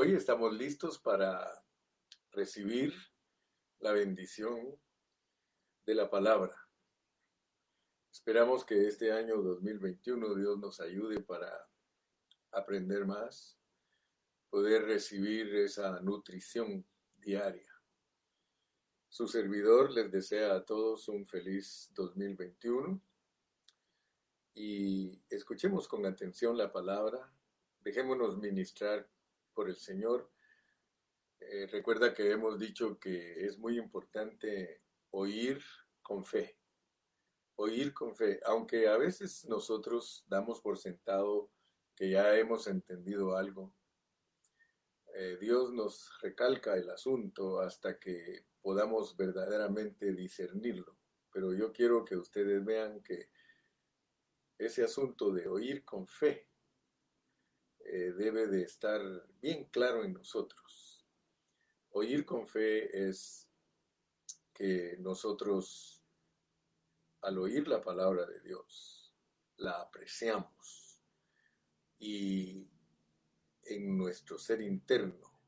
Hoy estamos listos para recibir la bendición de la palabra. Esperamos que este año 2021 Dios nos ayude para aprender más, poder recibir esa nutrición diaria. Su servidor les desea a todos un feliz 2021 y escuchemos con atención la palabra, dejémonos ministrar por el Señor. Eh, recuerda que hemos dicho que es muy importante oír con fe, oír con fe, aunque a veces nosotros damos por sentado que ya hemos entendido algo. Eh, Dios nos recalca el asunto hasta que podamos verdaderamente discernirlo. Pero yo quiero que ustedes vean que ese asunto de oír con fe eh, debe de estar bien claro en nosotros. Oír con fe es que nosotros, al oír la palabra de Dios, la apreciamos y en nuestro ser interno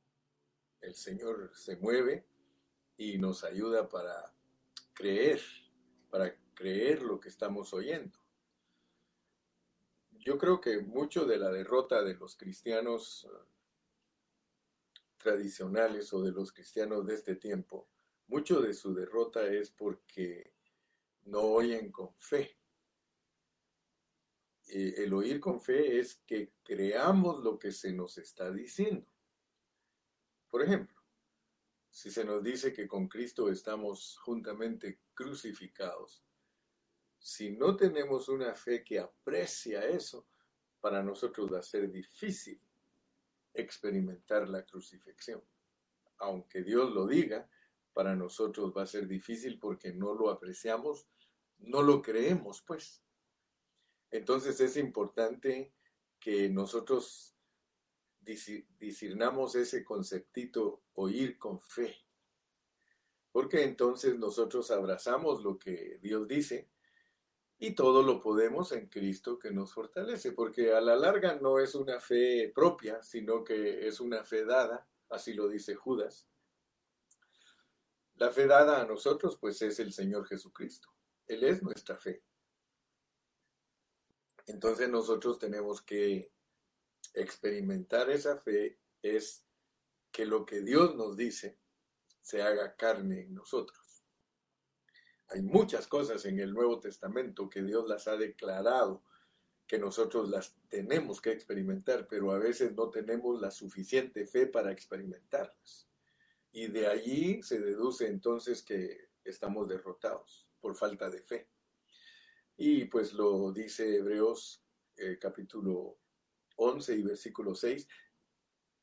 el Señor se mueve y nos ayuda para creer, para creer lo que estamos oyendo yo creo que mucho de la derrota de los cristianos eh, tradicionales o de los cristianos de este tiempo, mucho de su derrota es porque no oyen con fe. el oír con fe es que creamos lo que se nos está diciendo. Por ejemplo, si se nos dice que con Cristo estamos juntamente crucificados, si no tenemos una fe que aprecia eso, para nosotros va a ser difícil experimentar la crucifixión. Aunque Dios lo diga, para nosotros va a ser difícil porque no lo apreciamos, no lo creemos, pues. Entonces es importante que nosotros discernamos ese conceptito oír con fe. Porque entonces nosotros abrazamos lo que Dios dice y todo lo podemos en Cristo que nos fortalece, porque a la larga no es una fe propia, sino que es una fe dada, así lo dice Judas. La fe dada a nosotros, pues es el Señor Jesucristo. Él es nuestra fe. Entonces nosotros tenemos que experimentar esa fe, es que lo que Dios nos dice se haga carne en nosotros. Hay muchas cosas en el Nuevo Testamento que Dios las ha declarado, que nosotros las tenemos que experimentar, pero a veces no tenemos la suficiente fe para experimentarlas. Y de allí se deduce entonces que estamos derrotados por falta de fe. Y pues lo dice Hebreos eh, capítulo 11 y versículo 6,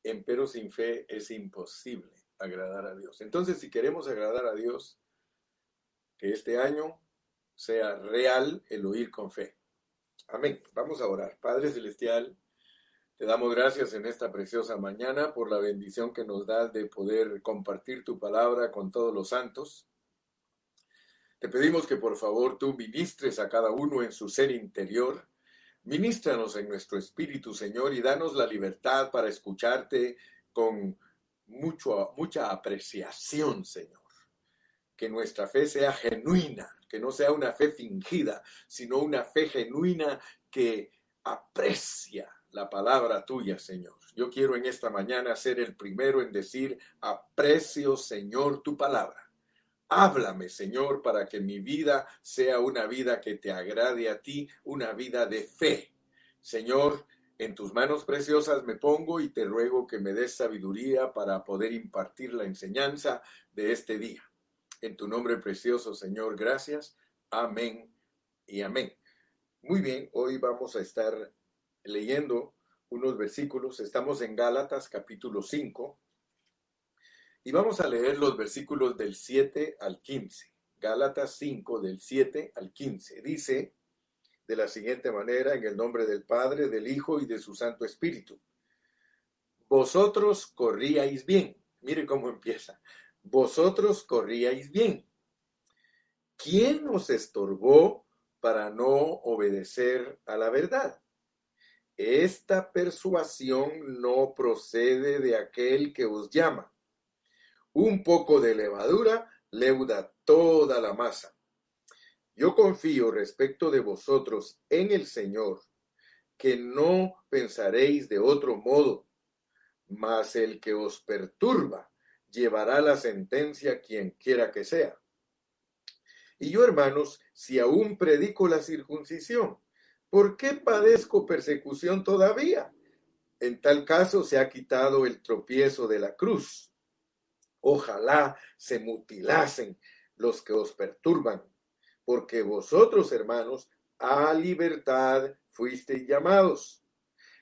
empero sin fe es imposible agradar a Dios. Entonces, si queremos agradar a Dios, que este año sea real el oír con fe. Amén. Vamos a orar. Padre Celestial, te damos gracias en esta preciosa mañana por la bendición que nos das de poder compartir tu palabra con todos los santos. Te pedimos que por favor tú ministres a cada uno en su ser interior. Ministranos en nuestro espíritu, Señor, y danos la libertad para escucharte con mucho, mucha apreciación, Señor que nuestra fe sea genuina, que no sea una fe fingida, sino una fe genuina que aprecia la palabra tuya, Señor. Yo quiero en esta mañana ser el primero en decir, aprecio, Señor, tu palabra. Háblame, Señor, para que mi vida sea una vida que te agrade a ti, una vida de fe. Señor, en tus manos preciosas me pongo y te ruego que me des sabiduría para poder impartir la enseñanza de este día. En tu nombre precioso, Señor, gracias. Amén y amén. Muy bien, hoy vamos a estar leyendo unos versículos. Estamos en Gálatas capítulo 5 y vamos a leer los versículos del 7 al 15. Gálatas 5 del 7 al 15. Dice de la siguiente manera, en el nombre del Padre, del Hijo y de su Santo Espíritu. Vosotros corríais bien. Mire cómo empieza vosotros corríais bien. ¿Quién os estorbó para no obedecer a la verdad? esta persuasión no procede de aquel que os llama. Un poco de levadura leuda toda la masa. Yo confío respecto de vosotros en el Señor, que no pensaréis de otro modo, mas el que os perturba llevará la sentencia quien quiera que sea. Y yo, hermanos, si aún predico la circuncisión, ¿por qué padezco persecución todavía? En tal caso se ha quitado el tropiezo de la cruz. Ojalá se mutilasen los que os perturban, porque vosotros, hermanos, a libertad fuisteis llamados.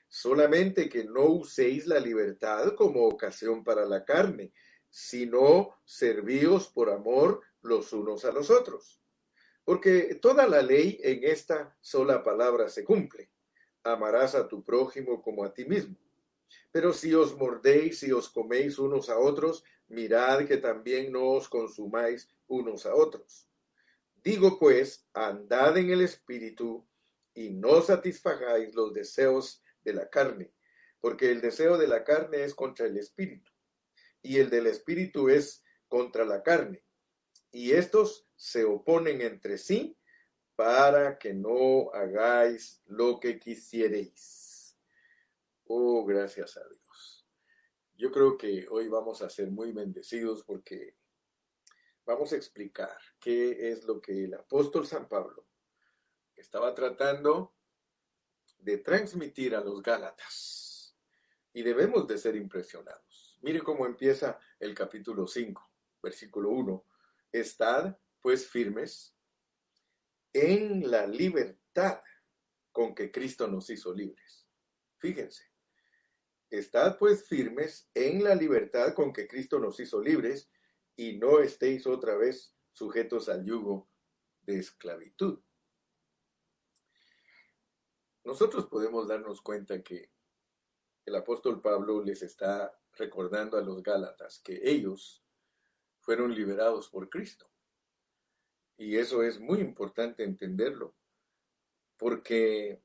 Solamente que no uséis la libertad como ocasión para la carne, sino servíos por amor los unos a los otros. Porque toda la ley en esta sola palabra se cumple. Amarás a tu prójimo como a ti mismo. Pero si os mordéis y os coméis unos a otros, mirad que también no os consumáis unos a otros. Digo pues, andad en el espíritu y no satisfagáis los deseos de la carne, porque el deseo de la carne es contra el espíritu y el del espíritu es contra la carne. Y estos se oponen entre sí para que no hagáis lo que quisierais. Oh, gracias a Dios. Yo creo que hoy vamos a ser muy bendecidos porque vamos a explicar qué es lo que el apóstol San Pablo estaba tratando de transmitir a los Gálatas. Y debemos de ser impresionados. Mire cómo empieza el capítulo 5, versículo 1. Estad pues firmes en la libertad con que Cristo nos hizo libres. Fíjense, estad pues firmes en la libertad con que Cristo nos hizo libres y no estéis otra vez sujetos al yugo de esclavitud. Nosotros podemos darnos cuenta que el apóstol Pablo les está recordando a los Gálatas que ellos fueron liberados por Cristo. Y eso es muy importante entenderlo, porque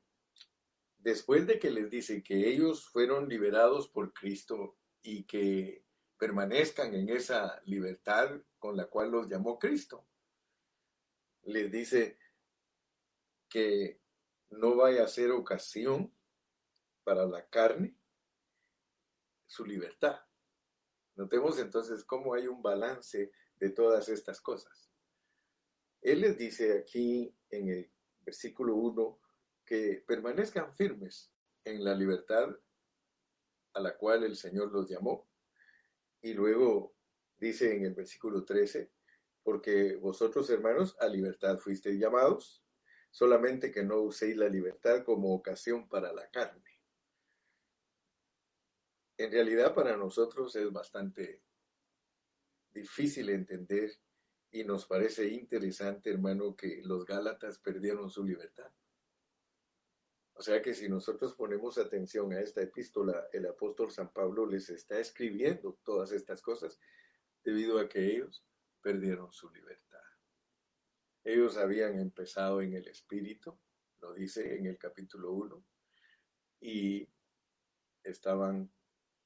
después de que les dice que ellos fueron liberados por Cristo y que permanezcan en esa libertad con la cual los llamó Cristo, les dice que no vaya a ser ocasión para la carne su libertad. Notemos entonces cómo hay un balance de todas estas cosas. Él les dice aquí en el versículo 1 que permanezcan firmes en la libertad a la cual el Señor los llamó. Y luego dice en el versículo 13, porque vosotros hermanos a libertad fuisteis llamados, solamente que no uséis la libertad como ocasión para la carne en realidad para nosotros es bastante difícil entender y nos parece interesante, hermano, que los Gálatas perdieron su libertad. O sea que si nosotros ponemos atención a esta epístola, el apóstol San Pablo les está escribiendo todas estas cosas debido a que ellos perdieron su libertad. Ellos habían empezado en el Espíritu, lo dice en el capítulo 1, y estaban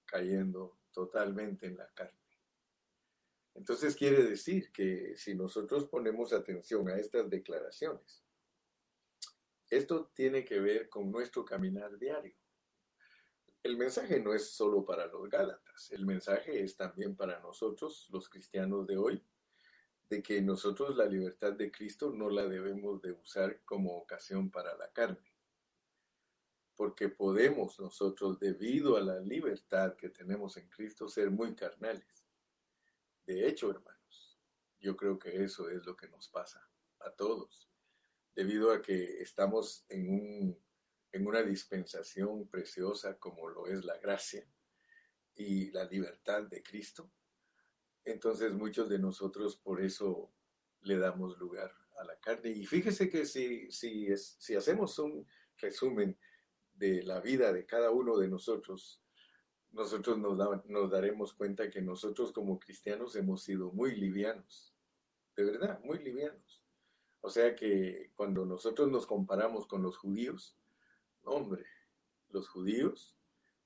cayendo totalmente en la carne. Entonces quiere decir que si nosotros ponemos atención a estas declaraciones, esto tiene que ver con nuestro caminar diario. El mensaje no es solo para los Gálatas, el mensaje es también para nosotros, los cristianos de hoy, de que nosotros la libertad de Cristo no la debemos de usar como ocasión para la carne porque podemos nosotros, debido a la libertad que tenemos en Cristo, ser muy carnales. De hecho, hermanos, yo creo que eso es lo que nos pasa a todos, debido a que estamos en, un, en una dispensación preciosa como lo es la gracia y la libertad de Cristo. Entonces muchos de nosotros por eso le damos lugar a la carne. Y fíjese que si, si, es, si hacemos un resumen, de la vida de cada uno de nosotros, nosotros nos, daremos cuenta que nosotros como cristianos hemos sido muy livianos, de verdad, muy livianos. O sea que cuando nosotros nos comparamos con los judíos, hombre, los judíos,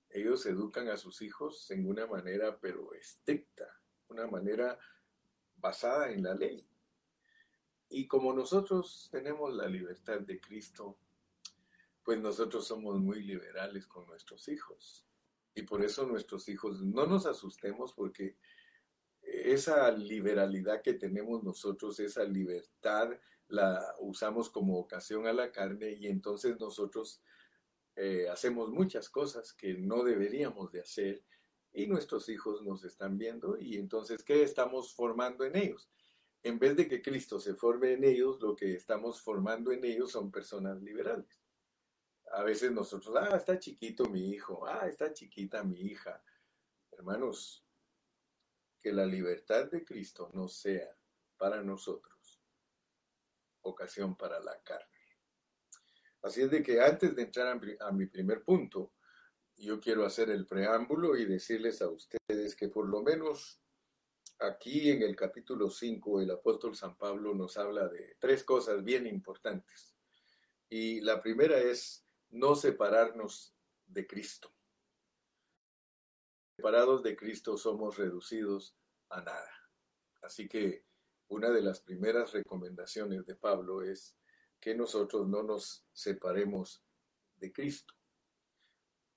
ellos educan a sus hijos en una manera pero estricta, una manera basada en la ley. Y como nosotros tenemos la libertad de Cristo, pues nosotros somos muy liberales con nuestros hijos. Y por eso nuestros hijos no nos asustemos porque esa liberalidad que tenemos nosotros, esa libertad, la usamos como ocasión a la carne y entonces nosotros eh, hacemos muchas cosas que no deberíamos de hacer y nuestros hijos nos están viendo y entonces, ¿qué estamos formando en ellos? En vez de que Cristo se forme en ellos, lo que estamos formando en ellos son personas liberales. A veces nosotros, ah, está chiquito mi hijo, ah, está chiquita mi hija. Hermanos, que la libertad de Cristo no sea para nosotros ocasión para la carne. Así es de que antes de entrar a mi primer punto, yo quiero hacer el preámbulo y decirles a ustedes que por lo menos aquí en el capítulo 5 el apóstol San Pablo nos habla de tres cosas bien importantes. Y la primera es no separarnos de Cristo. Separados de Cristo somos reducidos a nada. Así que una de las primeras recomendaciones de Pablo es que nosotros no nos separemos de Cristo.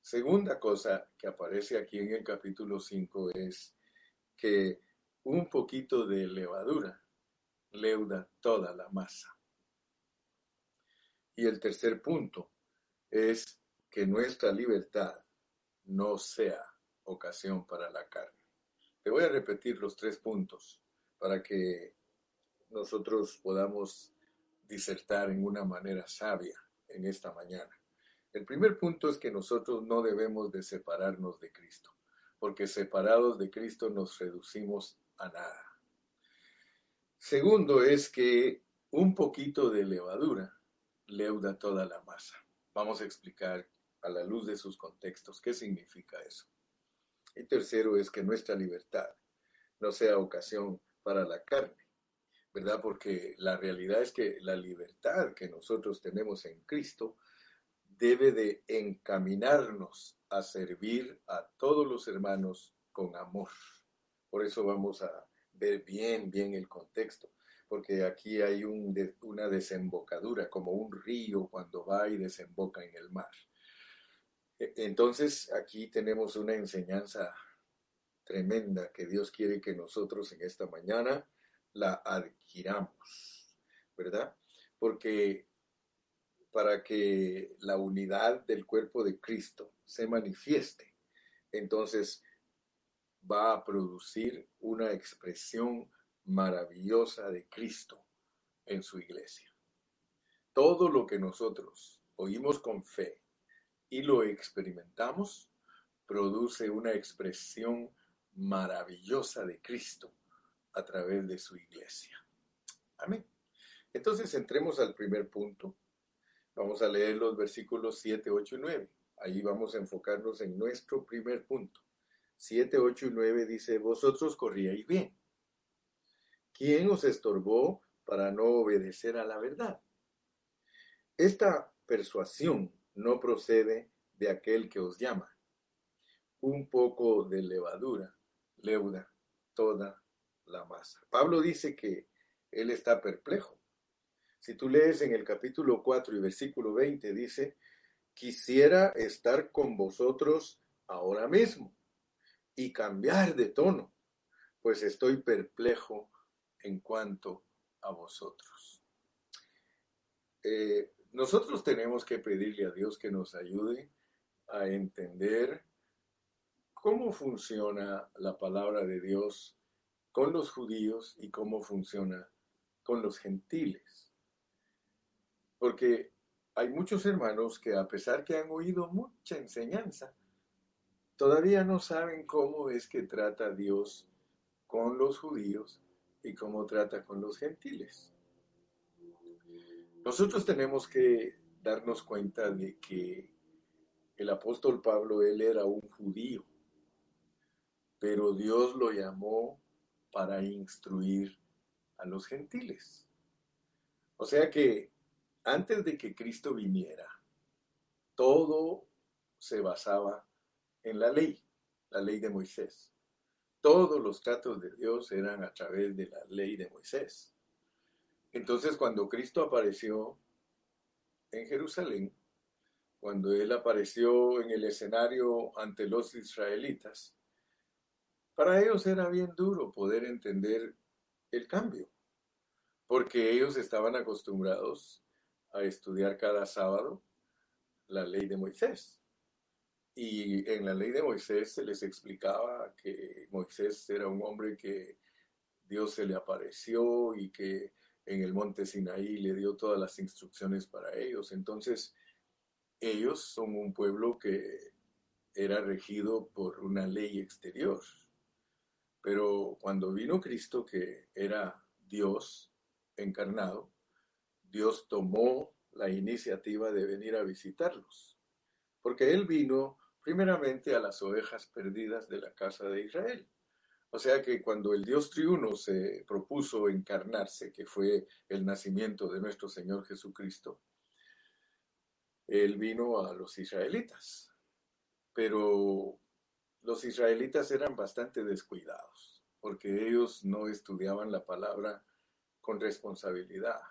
Segunda cosa que aparece aquí en el capítulo 5 es que un poquito de levadura leuda toda la masa. Y el tercer punto es que nuestra libertad no sea ocasión para la carne. Te voy a repetir los tres puntos para que nosotros podamos disertar en una manera sabia en esta mañana. El primer punto es que nosotros no debemos de separarnos de Cristo, porque separados de Cristo nos reducimos a nada. Segundo es que un poquito de levadura leuda toda la masa. Vamos a explicar a la luz de sus contextos qué significa eso. Y tercero es que nuestra libertad no sea ocasión para la carne, ¿verdad? Porque la realidad es que la libertad que nosotros tenemos en Cristo debe de encaminarnos a servir a todos los hermanos con amor. Por eso vamos a ver bien, bien el contexto, porque aquí hay una desembocadura, como un río cuando va y desemboca en el mar. E, entonces aquí tenemos una enseñanza tremenda que Dios quiere que nosotros en esta mañana la adquiramos, ¿verdad? Porque para que la unidad del cuerpo de Cristo se manifieste, entonces va a producir una expresión maravillosa de Cristo en su iglesia. Todo lo que nosotros oímos con fe y lo experimentamos, produce una expresión maravillosa de Cristo a través de su iglesia. Amén. Entonces entremos al primer punto Vamos a leer los versículos 7, 8 y 9. Ahí vamos a enfocarnos en nuestro primer punto. 7, 8 y 9 dice, vosotros corríais bien. ¿Quién os estorbó para no obedecer a la verdad? Esta persuasión no procede de aquel que os llama. Un poco de levadura leuda toda la masa. Pablo dice que él está perplejo si tú lees en el capítulo 4 y versículo 20, dice, quisiera estar con vosotros ahora mismo y cambiar de tono, pues estoy perplejo en cuanto a vosotros. Eh, nosotros tenemos que pedirle a Dios que nos ayude a entender cómo funciona la palabra de Dios con los judíos y cómo funciona con los gentiles. Porque hay muchos hermanos que a pesar que han oído mucha enseñanza, todavía no saben cómo es que trata Dios con los judíos y cómo trata con los gentiles. Nosotros tenemos que darnos cuenta de que el apóstol Pablo, él era un judío, pero Dios lo llamó para instruir a los gentiles. O sea que antes de que Cristo viniera, todo se basaba en la ley, la ley de Moisés. Todos los tratos de Dios eran a través de la ley de Moisés. Entonces cuando Cristo apareció en Jerusalén, cuando Él apareció en el escenario ante los israelitas, para ellos era bien duro poder entender el cambio, porque ellos estaban acostumbrados a estudiar cada sábado la ley de Moisés. Y en la ley de Moisés se les explicaba que Moisés era un hombre que Dios se le apareció y que en el monte Sinaí le dio todas las instrucciones para ellos. Entonces, ellos son un pueblo que era regido por una ley exterior. Pero cuando vino Cristo, que era Dios encarnado, Dios tomó la iniciativa de venir a visitarlos, porque Él vino primeramente a las ovejas perdidas de la casa de Israel. O sea que cuando el Dios triuno se propuso encarnarse, que fue el nacimiento de nuestro Señor Jesucristo, Él vino a los israelitas. Pero los israelitas eran bastante descuidados, porque ellos no estudiaban la palabra con responsabilidad,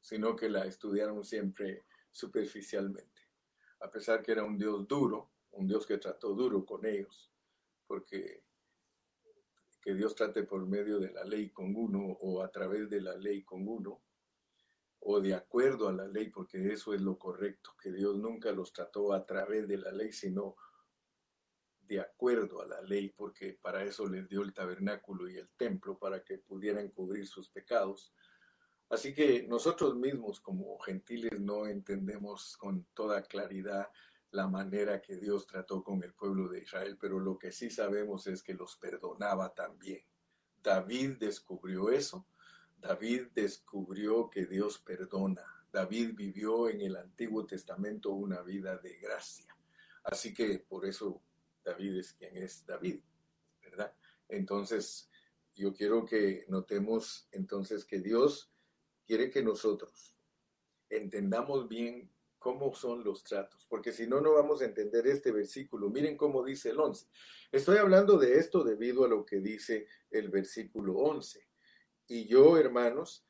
sino que la estudiaron siempre superficialmente. A pesar que era un Dios duro, un Dios que trató duro con ellos, porque que Dios trate por medio de la ley con uno o a través de la ley con uno, o de acuerdo a la ley, porque eso es lo correcto, que Dios nunca los trató a través de la ley, sino de acuerdo a la ley, porque para eso les dio el tabernáculo y el templo, para que pudieran cubrir sus pecados. Así que nosotros mismos como gentiles no entendemos con toda claridad la manera que Dios trató con el pueblo de Israel, pero lo que sí sabemos es que los perdonaba también. David descubrió eso. David descubrió que Dios perdona. David vivió en el Antiguo Testamento una vida de gracia. Así que por eso David es quien es David, ¿verdad? Entonces, yo quiero que notemos entonces que Dios quiere que nosotros entendamos bien cómo son los tratos, porque si no, no vamos a entender este versículo. Miren cómo dice el 11. Estoy hablando de esto debido a lo que dice el versículo 11. Y yo, hermanos,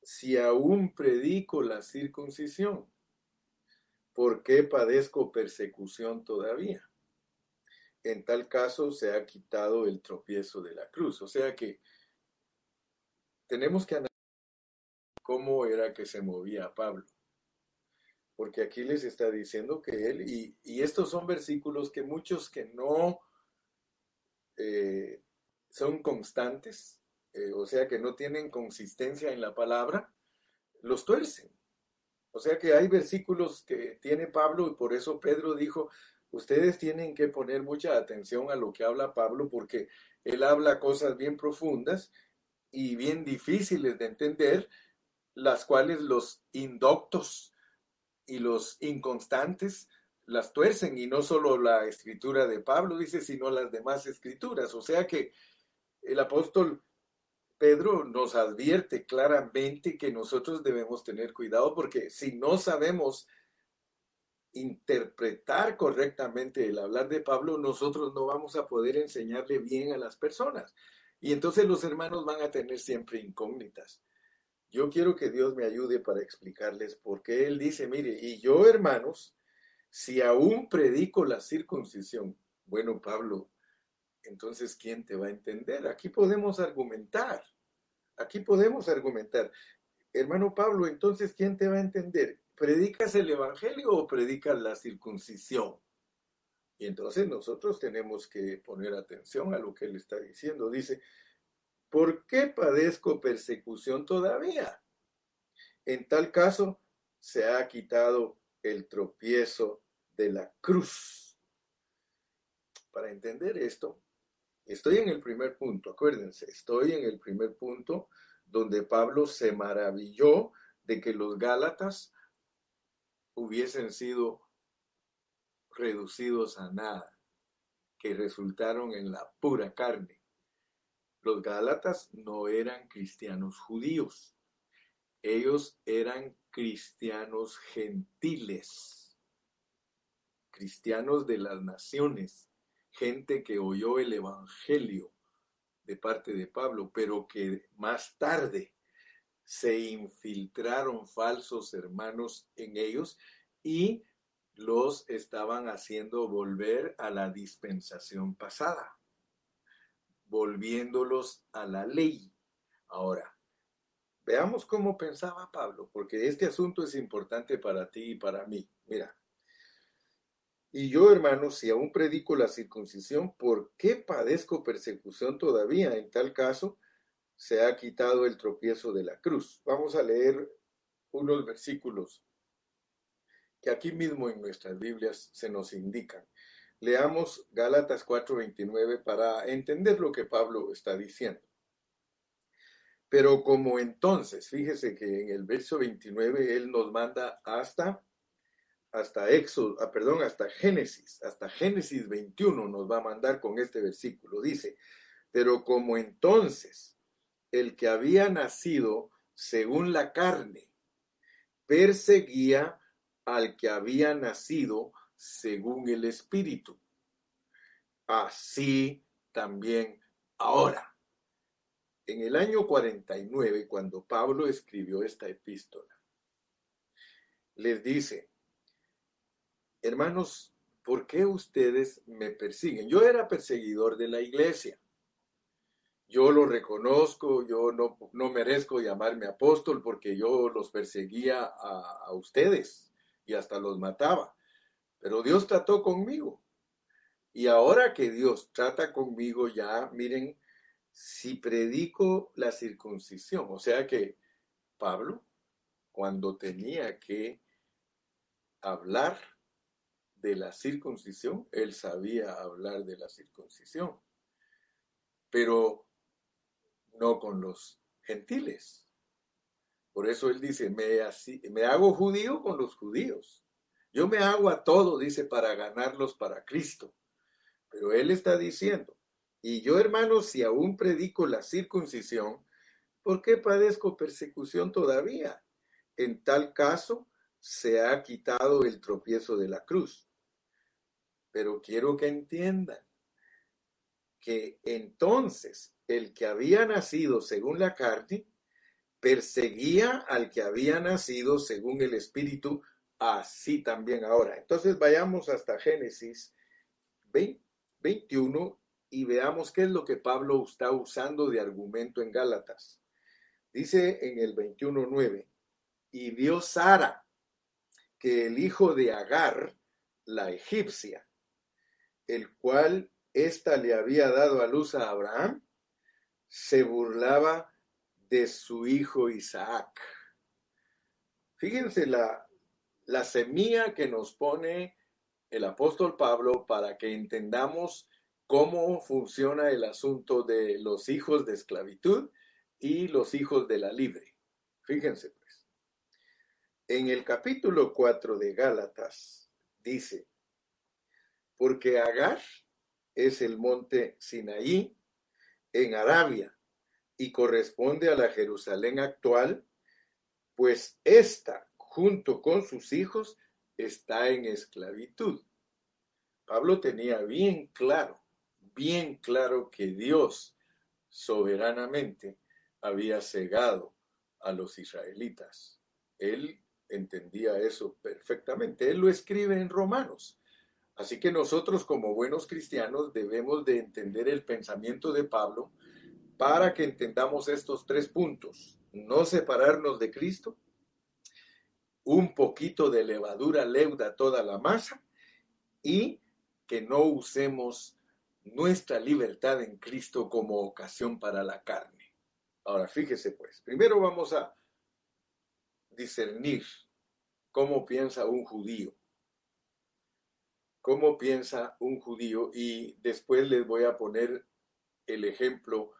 si aún predico la circuncisión, ¿por qué padezco persecución todavía? En tal caso se ha quitado el tropiezo de la cruz. O sea que tenemos que analizar cómo era que se movía Pablo porque aquí les está diciendo que él, y, estos son versículos que muchos que no eh, son constantes, eh, o sea, que no tienen consistencia en la palabra, los tuercen. O sea que hay versículos que tiene Pablo y por eso Pedro dijo, ustedes tienen que poner mucha atención a lo que habla Pablo porque él habla cosas bien profundas y bien difíciles de entender, las cuales los indoctos y los inconstantes las tuercen y no solo la escritura de Pablo dice, sino las demás escrituras. O sea que el apóstol Pedro nos advierte claramente que nosotros debemos tener cuidado porque si no sabemos interpretar correctamente el hablar de Pablo, nosotros no vamos a poder enseñarle bien a las personas. Y entonces los hermanos van a tener siempre incógnitas. Yo quiero que Dios me ayude para explicarles por qué Él dice, mire, y yo hermanos, si aún predico la circuncisión, bueno Pablo, entonces ¿quién te va a entender? Aquí podemos argumentar, aquí podemos argumentar. Hermano Pablo, entonces ¿quién te va a entender? ¿Predicas el Evangelio o predicas la circuncisión? Y entonces nosotros tenemos que poner atención a lo que él está diciendo. Dice, ¿por qué padezco persecución todavía? En tal caso, se ha quitado el tropiezo de la cruz. Para entender esto, estoy en el primer punto, acuérdense, estoy en el primer punto donde Pablo se maravilló de que los Gálatas hubiesen sido reducidos a nada, que resultaron en la pura carne. Los Gálatas no eran cristianos judíos, ellos eran cristianos gentiles. cristianos de las naciones, gente que oyó el Evangelio de parte de Pablo, pero que más tarde se infiltraron falsos hermanos en ellos y los estaban haciendo volver a la dispensación pasada, volviéndolos a la ley. Ahora, veamos cómo pensaba Pablo, porque este asunto es importante para ti y para mí. Mira, y yo, hermanos, si aún predico la circuncisión, ¿por qué padezco persecución todavía? En tal caso, se ha quitado el tropiezo de la cruz. Vamos a leer unos versículos que aquí mismo en nuestras Biblias se nos indican. Leamos Gálatas 4:29 para entender lo que Pablo está diciendo. Pero como entonces, fíjese que en el verso 29 él nos manda hasta hasta Éxodo, ah, perdón, hasta Génesis, hasta Génesis 21 nos va a mandar con este versículo. Dice, pero como entonces el que había nacido según la carne perseguía al que había nacido según el Espíritu. Así también ahora. En el año 49, cuando Pablo escribió esta epístola, les dice, hermanos, ¿por qué ustedes me persiguen? Yo era perseguidor de la iglesia. Yo lo reconozco, yo no, no merezco llamarme apóstol porque yo los perseguía a, a ustedes y hasta los mataba. Pero Dios trató conmigo. Y ahora que Dios trata conmigo ya, miren, si predico la circuncisión, o sea que Pablo, cuando tenía que hablar de la circuncisión, él sabía hablar de la circuncisión, pero no con los gentiles. Por eso él dice, me, me hago judío con los judíos. Yo me hago a todo, dice, para ganarlos para Cristo. Pero él está diciendo, y yo hermano, si aún predico la circuncisión, ¿por qué padezco persecución todavía? En tal caso, se ha quitado el tropiezo de la cruz. Pero quiero que entiendan que entonces el que había nacido según la carne, perseguía al que había nacido según el Espíritu, así también ahora. Entonces vayamos hasta Génesis 21 y veamos qué es lo que Pablo está usando de argumento en Gálatas. Dice en el 21.9, y vio Sara que el hijo de Agar, la egipcia, el cual ésta le había dado a luz a Abraham, se burlaba de su hijo Isaac. Fíjense la, la semilla que nos pone el apóstol Pablo para que entendamos cómo funciona el asunto de los hijos de esclavitud y los hijos de la libre. Fíjense pues. En el capítulo 4 de Gálatas dice, porque Agar es el monte Sinaí en Arabia y corresponde a la Jerusalén actual, pues ésta, junto con sus hijos, está en esclavitud. Pablo tenía bien claro, bien claro que Dios soberanamente había cegado a los israelitas. Él entendía eso perfectamente. Él lo escribe en Romanos. Así que nosotros como buenos cristianos debemos de entender el pensamiento de Pablo para que entendamos estos tres puntos. No separarnos de Cristo, un poquito de levadura leuda toda la masa y que no usemos nuestra libertad en Cristo como ocasión para la carne. Ahora, fíjese pues, primero vamos a discernir cómo piensa un judío. Cómo piensa un judío y después les voy a poner el ejemplo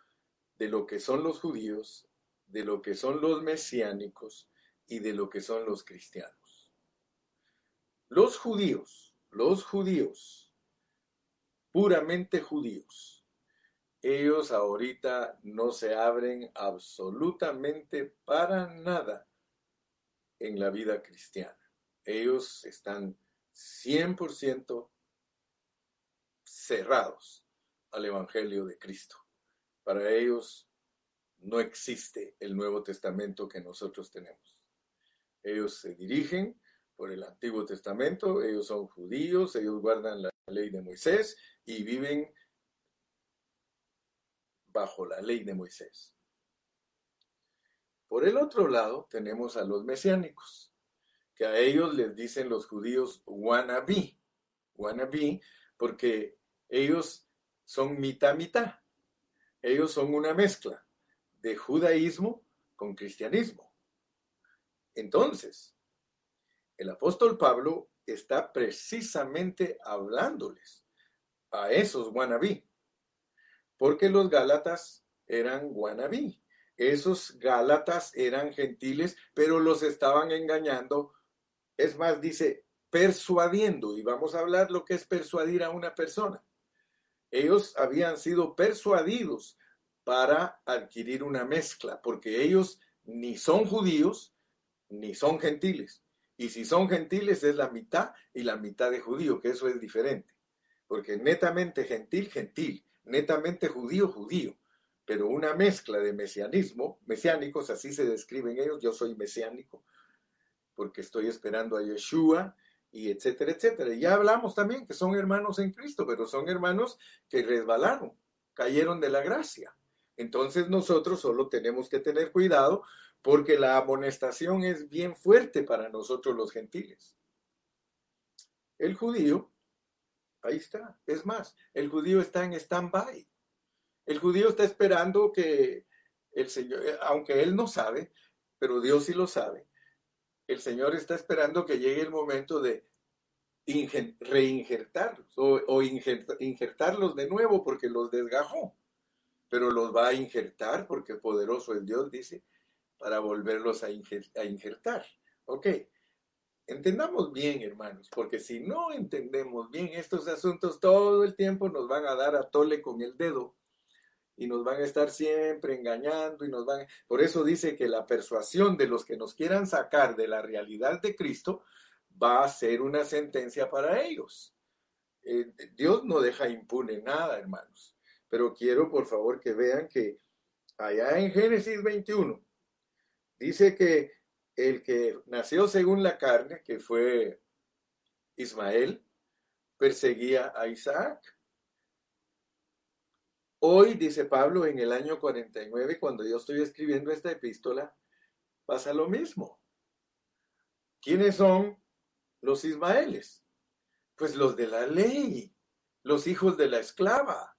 de lo que son los judíos, de lo que son los mesiánicos y de lo que son los cristianos. Los judíos, los judíos, puramente judíos, ellos ahorita no se abren absolutamente para nada en la vida cristiana. Ellos están 100% cerrados al Evangelio de Cristo. Para ellos no existe el Nuevo Testamento que nosotros tenemos. Ellos se dirigen por el Antiguo Testamento, ellos son judíos, ellos guardan la ley de Moisés y viven bajo la ley de Moisés. Por el otro lado tenemos a los mesiánicos, que a ellos les dicen los judíos wannabe, wannabe, porque ellos son mitad mitad, ellos son una mezcla de judaísmo con cristianismo. Entonces, el apóstol Pablo está precisamente hablándoles a esos wannabe, porque los gálatas eran wannabe. Esos gálatas eran gentiles, pero los estaban engañando. Es más, dice, persuadiendo, y vamos a hablar lo que es persuadir a una persona. Ellos habían sido persuadidos para adquirir una mezcla, porque ellos ni son judíos ni son gentiles. Y si son gentiles es la mitad y la mitad de judío, que eso es diferente. Porque netamente gentil, gentil. Netamente judío, judío. Pero una mezcla de mesianismo, mesiánicos, así se describen ellos, yo soy mesiánico, porque estoy esperando a Yeshua, y etcétera, etcétera. Y ya hablamos también que son hermanos en Cristo, pero son hermanos que resbalaron, cayeron de la gracia. Entonces nosotros solo tenemos que tener cuidado porque la amonestación es bien fuerte para nosotros los gentiles. El judío, ahí está, es más, el judío está en stand-by. El judío está esperando que el Señor, aunque él no sabe, pero Dios sí lo sabe, el Señor está esperando que llegue el momento de reinjertarlos o, injertarlos de nuevo porque los desgajó, pero los va a injertar porque poderoso es Dios, dice, para volverlos a, injertar. Ok, entendamos bien, hermanos, porque si no entendemos bien estos asuntos, todo el tiempo nos van a dar a tole con el dedo y nos van a estar siempre engañando y nos van... Por eso dice que la persuasión de los que nos quieran sacar de la realidad de Cristo va a ser una sentencia para ellos. Eh, Dios no deja impune nada, hermanos. Pero quiero, por favor, que vean que allá en Génesis 21, Dice que el que nació según la carne, que fue Ismael, perseguía a Isaac. Hoy, dice Pablo, en el año 49, cuando yo estoy escribiendo esta epístola, pasa lo mismo. ¿Quiénes son los Ismaeles? Pues los de la ley, los hijos de la esclava.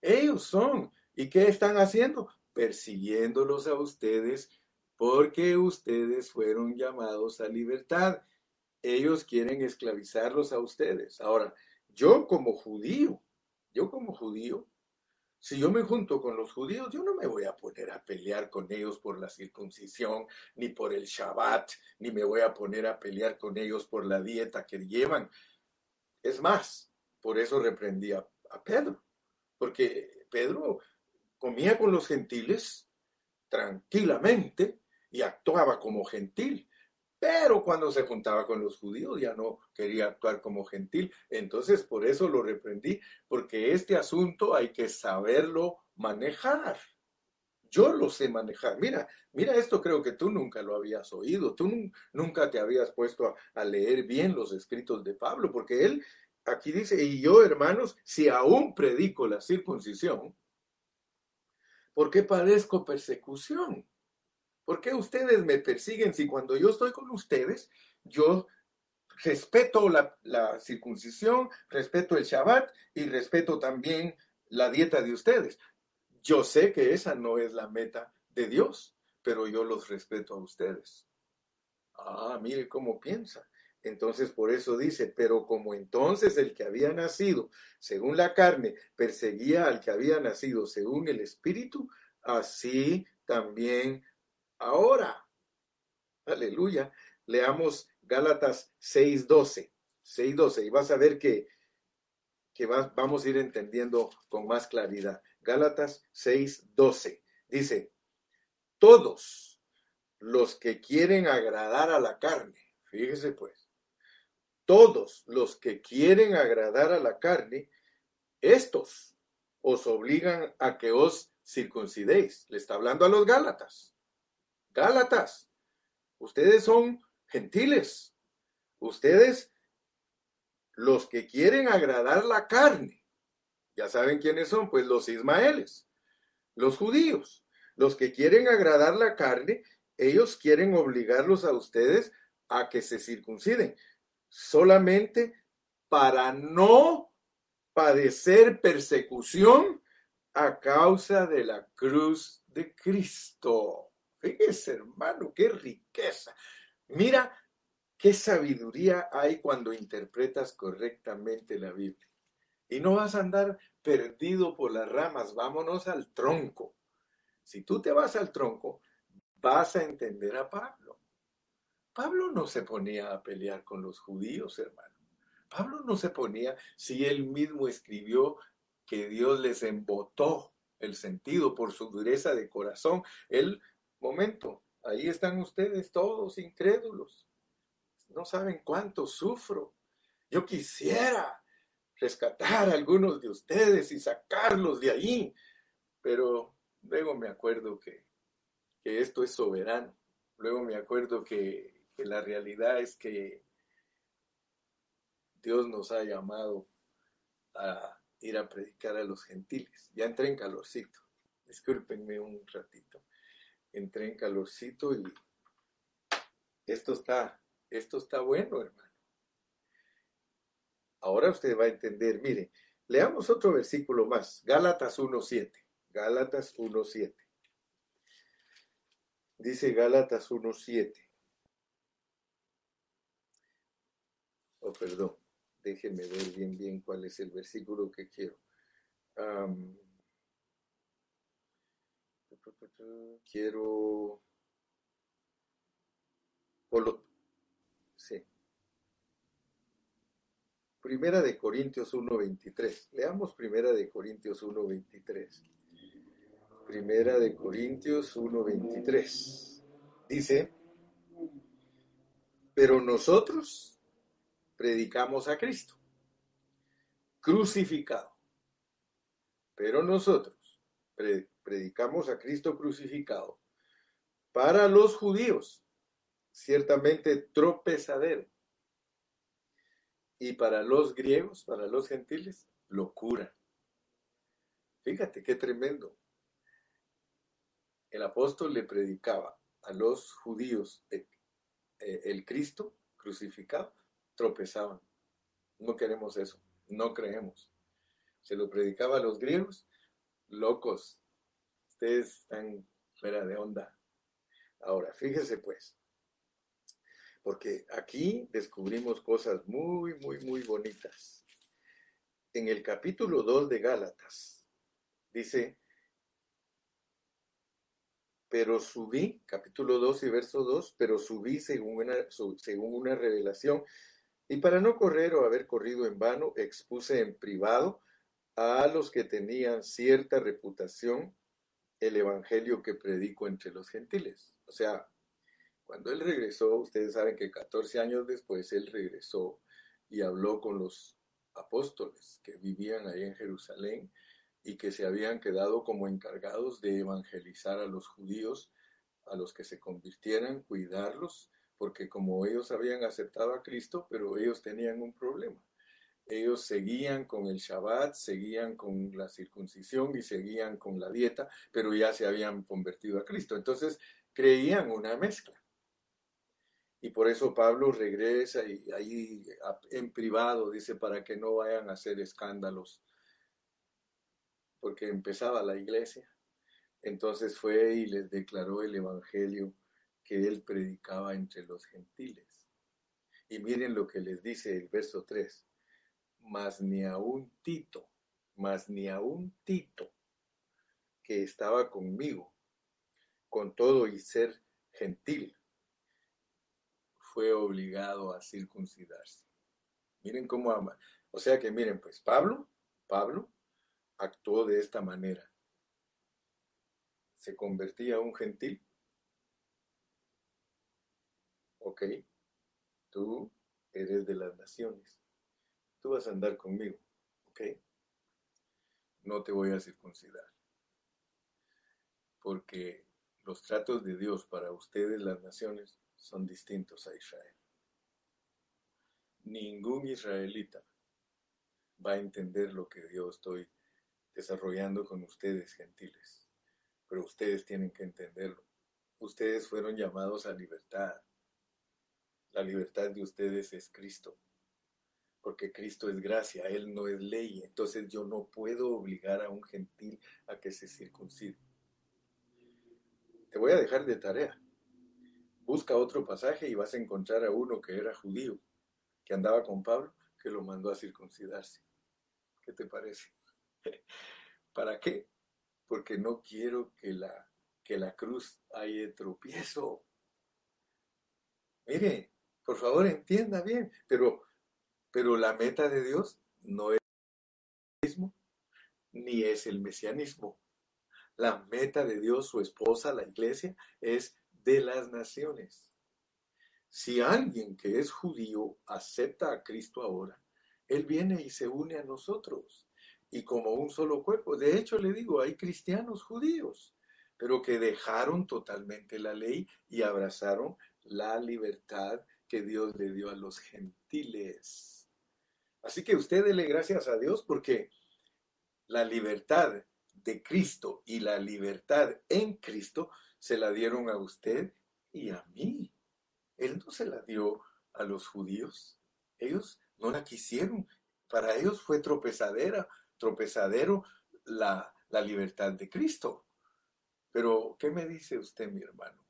Ellos son. ¿Y qué están haciendo? Persiguiéndolos a ustedes porque ustedes fueron llamados a libertad. Ellos quieren esclavizarlos a ustedes. Ahora, yo como judío, yo como judío, si yo me junto con los judíos, yo no me voy a poner a pelear con ellos por la circuncisión, ni por el Shabbat, ni me voy a poner a pelear con ellos por la dieta que llevan. Es más, por eso reprendí a, a Pedro, porque Pedro comía con los gentiles tranquilamente y actuaba como gentil. Pero cuando se juntaba con los judíos ya no quería actuar como gentil. Entonces por eso lo reprendí, porque este asunto hay que saberlo manejar. Yo lo sé manejar. Mira, mira esto creo que tú nunca lo habías oído. Tú nunca te habías puesto a, leer bien los escritos de Pablo, porque él aquí dice, y yo hermanos, si aún predico la circuncisión, ¿por qué padezco persecución? ¿Por qué ustedes me persiguen si cuando yo estoy con ustedes, yo respeto la, circuncisión, respeto el Shabbat y respeto también la dieta de ustedes? Yo sé que esa no es la meta de Dios, pero yo los respeto a ustedes. Ah, mire cómo piensa. Entonces por eso dice, pero como entonces el que había nacido según la carne perseguía al que había nacido según el Espíritu, así también ahora. Aleluya. Leamos Gálatas 6.12. 6.12 y vas a ver que, que vamos a ir entendiendo con más claridad. Gálatas 6.12 dice, todos los que quieren agradar a la carne, fíjese pues, todos los que quieren agradar a la carne, estos os obligan a que os circuncidéis. Le está hablando a los Gálatas. Gálatas, ustedes son gentiles. Ustedes, los que quieren agradar la carne, ya saben quiénes son, pues los ismaeles, los judíos. Los que quieren agradar la carne, ellos quieren obligarlos a ustedes a que se circunciden, solamente para no padecer persecución a causa de la cruz de Cristo. Fíjese, hermano, qué riqueza. Mira qué sabiduría hay cuando interpretas correctamente la Biblia. Y no vas a andar perdido por las ramas, vámonos al tronco. Si tú te vas al tronco, vas a entender a Pablo. Pablo no se ponía a pelear con los judíos, hermano. Pablo no se ponía, si él mismo escribió que Dios les embotó el sentido por su dureza de corazón. El momento, ahí están ustedes todos incrédulos. No saben cuánto sufro. Yo quisiera rescatar a algunos de ustedes y sacarlos de ahí, pero luego me acuerdo que, que esto es soberano. Luego me acuerdo que, que la realidad es que Dios nos ha llamado a ir a predicar a los gentiles. Ya entré en calorcito. Discúlpenme un ratito. Entré en calorcito y esto está, esto está bueno, hermano. Ahora usted va a entender. Mire, leamos otro versículo más. Gálatas 1.7. Gálatas 1.7. Dice Gálatas 1.7. Oh, perdón déjenme ver bien, bien cuál es el versículo que quiero. Quiero... Sí. Primera de Corintios 1.23. Leamos Primera de Corintios 1.23. Primera de Corintios 1.23. Dice, pero nosotros predicamos a Cristo, crucificado. Pero nosotros predicamos a Cristo crucificado para los judíos, ciertamente tropezadero. Y para los griegos, para los gentiles, locura. Fíjate qué tremendo. El apóstol le predicaba a los judíos eh, el Cristo crucificado tropezaban. No queremos eso, no creemos. Se lo predicaba a los griegos, locos. Ustedes están fuera de onda. Ahora, fíjese pues, porque aquí descubrimos cosas muy, muy, muy bonitas. En el capítulo 2 de Gálatas, dice, pero subí, capítulo 2 y verso 2, pero subí según una, según una revelación y para no correr o haber corrido en vano, expuse en privado a los que tenían cierta reputación el evangelio que predico entre los gentiles. O sea, cuando él regresó, ustedes saben que 14 años después él regresó y habló con los apóstoles que vivían ahí en Jerusalén y que se habían quedado como encargados de evangelizar a los judíos, a los que se convirtieran, cuidarlos porque como ellos habían aceptado a Cristo, pero ellos tenían un problema. Ellos seguían con el Shabbat, seguían con la circuncisión y seguían con la dieta, pero ya se habían convertido a Cristo. Entonces creían una mezcla. Y por eso Pablo regresa y ahí en privado dice para que no vayan a hacer escándalos, porque empezaba la iglesia. Entonces fue y les declaró el Evangelio que él predicaba entre los gentiles. Y miren lo que les dice el verso 3. Mas ni a un Tito, mas ni a un Tito que estaba conmigo, con todo y ser gentil, fue obligado a circuncidarse. Miren cómo ama. O sea que miren, pues Pablo, Pablo actuó de esta manera. Se convertía a un gentil ok, tú eres de las naciones, tú vas a andar conmigo, ¿ok? No te voy a circuncidar. Porque los tratos de Dios para ustedes, las naciones, son distintos a Israel. Ningún israelita va a entender lo que yo estoy desarrollando con ustedes, gentiles. Pero ustedes tienen que entenderlo. Ustedes fueron llamados a libertad. La libertad de ustedes es Cristo. Porque Cristo es gracia, Él no es ley. Entonces yo no puedo obligar a un gentil a que se circuncide. Te voy a dejar de tarea. Busca otro pasaje y vas a encontrar a uno que era judío, que andaba con Pablo, que lo mandó a circuncidarse. ¿Qué te parece? ¿Para qué? Porque no quiero que la, que la cruz haya tropiezo. Mire, por favor entienda bien, pero, pero la meta de Dios no es el mismo, ni es el mesianismo. La meta de Dios, su esposa, la iglesia, es de las naciones. Si alguien que es judío acepta a Cristo ahora, Él viene y se une a nosotros y como un solo cuerpo. De hecho, le digo, hay cristianos judíos, pero que dejaron totalmente la ley y abrazaron la libertad que Dios le dio a los gentiles. Así que usted dele gracias a Dios porque la libertad de Cristo y la libertad en Cristo se la dieron a usted y a mí. Él no se la dio a los judíos. Ellos no la quisieron. Para ellos fue tropezadera, tropezadero la, la libertad de Cristo. Pero, ¿qué me dice usted, mi hermano?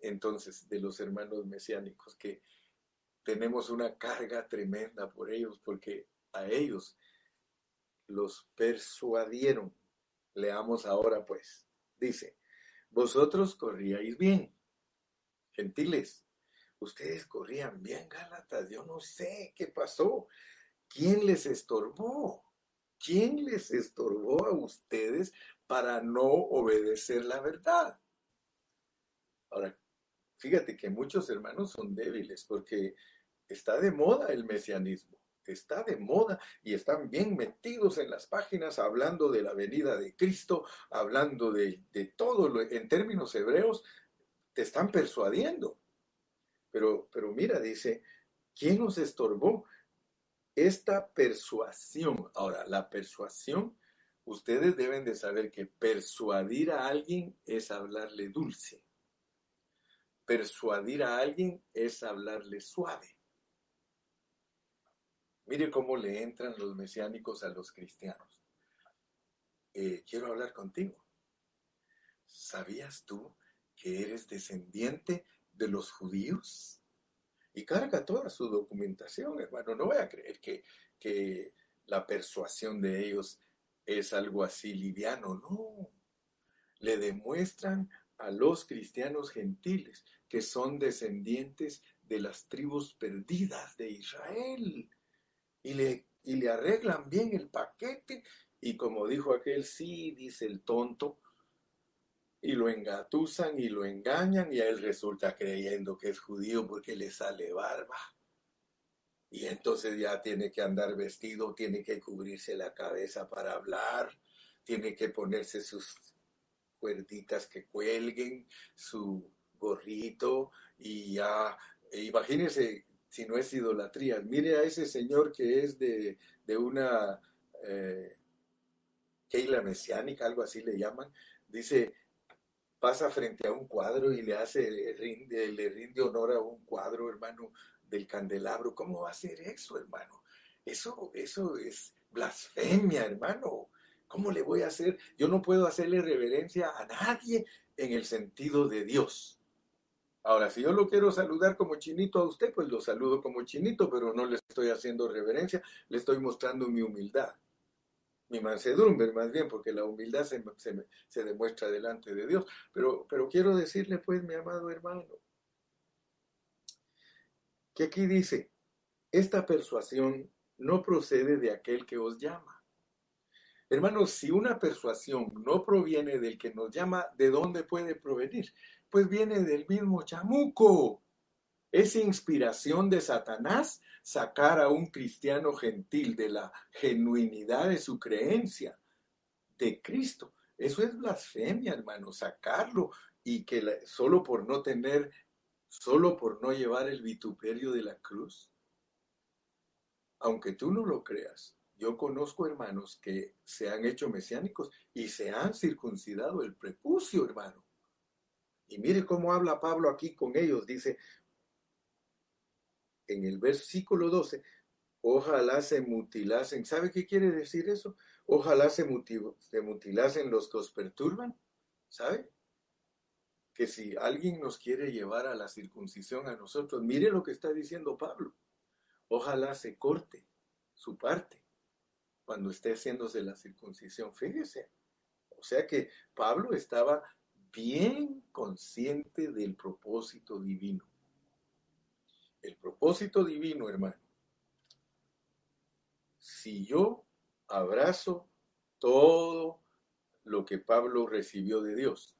Entonces, de los hermanos mesiánicos, que tenemos una carga tremenda por ellos, porque a ellos los persuadieron. Leamos ahora, pues. Dice, vosotros corríais bien, gentiles. Ustedes corrían bien, Gálatas. Yo no sé qué pasó. ¿Quién les estorbó? ¿Quién les estorbó a ustedes para no obedecer la verdad? Ahora, fíjate que muchos hermanos son débiles porque está de moda el mesianismo, está de moda y están bien metidos en las páginas hablando de la venida de Cristo, hablando de, todo, lo, en términos hebreos, te están persuadiendo. Pero, pero mira, dice, ¿quién nos estorbó? esta persuasión, ahora, la persuasión, ustedes deben de saber que persuadir a alguien es hablarle dulce. Persuadir a alguien es hablarle suave. Mire cómo le entran los mesiánicos a los cristianos. Eh, quiero hablar contigo. ¿Sabías tú que eres descendiente de los judíos? y carga toda su documentación, hermano. No voy a creer que, que la persuasión de ellos es algo así liviano, no. Le demuestran a los cristianos gentiles que son descendientes de las tribus perdidas de Israel y le, y le arreglan bien el paquete y como dijo aquel, sí, dice el tonto, y lo engatusan y lo engañan y a él resulta creyendo que es judío porque le sale barba. Y entonces ya tiene que andar vestido, tiene que cubrirse la cabeza para hablar, tiene que ponerse sus cuerditas que cuelguen, su gorrito y ya, e imagínense si no es idolatría, mire a ese señor que es de, una eh, Keila mesiánica, algo así le llaman, dice, pasa frente a un cuadro y le hace, rinde, le rinde honor a un cuadro, hermano, del candelabro. ¿Cómo va a ser eso, hermano? Eso, eso es blasfemia, hermano. ¿Cómo le voy a hacer? Yo no puedo hacerle reverencia a nadie en el sentido de Dios. Ahora, si yo lo quiero saludar como chinito a usted, pues lo saludo como chinito, pero no le estoy haciendo reverencia, le estoy mostrando mi humildad mi mansedumbre más bien, porque la humildad se, se, demuestra delante de Dios. Pero, pero quiero decirle pues, mi amado hermano, que aquí dice, esta persuasión no procede de aquel que os llama. Hermanos, si una persuasión no proviene del que nos llama, ¿de dónde puede provenir? Pues viene del mismo chamuco. Es inspiración de Satanás sacar a un cristiano gentil de la genuinidad de su creencia de Cristo. Eso es blasfemia, hermano, sacarlo y que solo por no tener, solo por no llevar el vituperio de la cruz. Aunque tú no lo creas, yo conozco hermanos que se han hecho mesiánicos y se han circuncidado el prepucio, hermano. Y mire cómo habla Pablo aquí con ellos. Dice en el versículo 12, ojalá se mutilasen. ¿Sabe qué quiere decir eso? Ojalá se, se mutilasen los que os perturban. ¿Sabe? Que si alguien nos quiere llevar a la circuncisión a nosotros, mire lo que está diciendo Pablo. Ojalá se corte su parte cuando esté haciéndose la circuncisión. Fíjese. O sea que Pablo estaba bien consciente del propósito divino. El propósito divino, hermano. Si yo abrazo todo lo que Pablo recibió de Dios,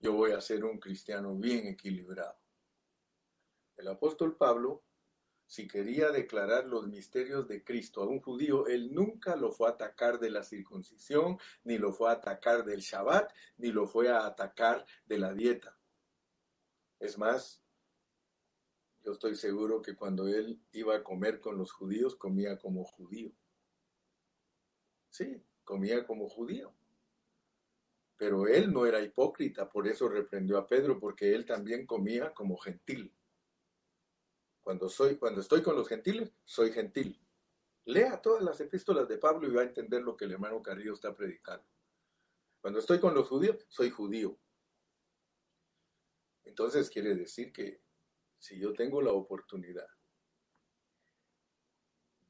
yo voy a ser un cristiano bien equilibrado. El apóstol Pablo, si quería declarar los misterios de Cristo a un judío, él nunca lo fue a atacar de la circuncisión, ni lo fue a atacar del Shabbat, ni lo fue a atacar de la dieta. Es más, yo estoy seguro que cuando él iba a comer con los judíos, comía como judío. Sí, comía como judío. Pero él no era hipócrita, por eso reprendió a Pedro, porque él también comía como gentil. Cuando, soy, cuando estoy con los gentiles, soy gentil. Lea todas las epístolas de Pablo y va a entender lo que el hermano Carrillo está predicando. Cuando estoy con los judíos, soy judío. Entonces quiere decir que si yo tengo la oportunidad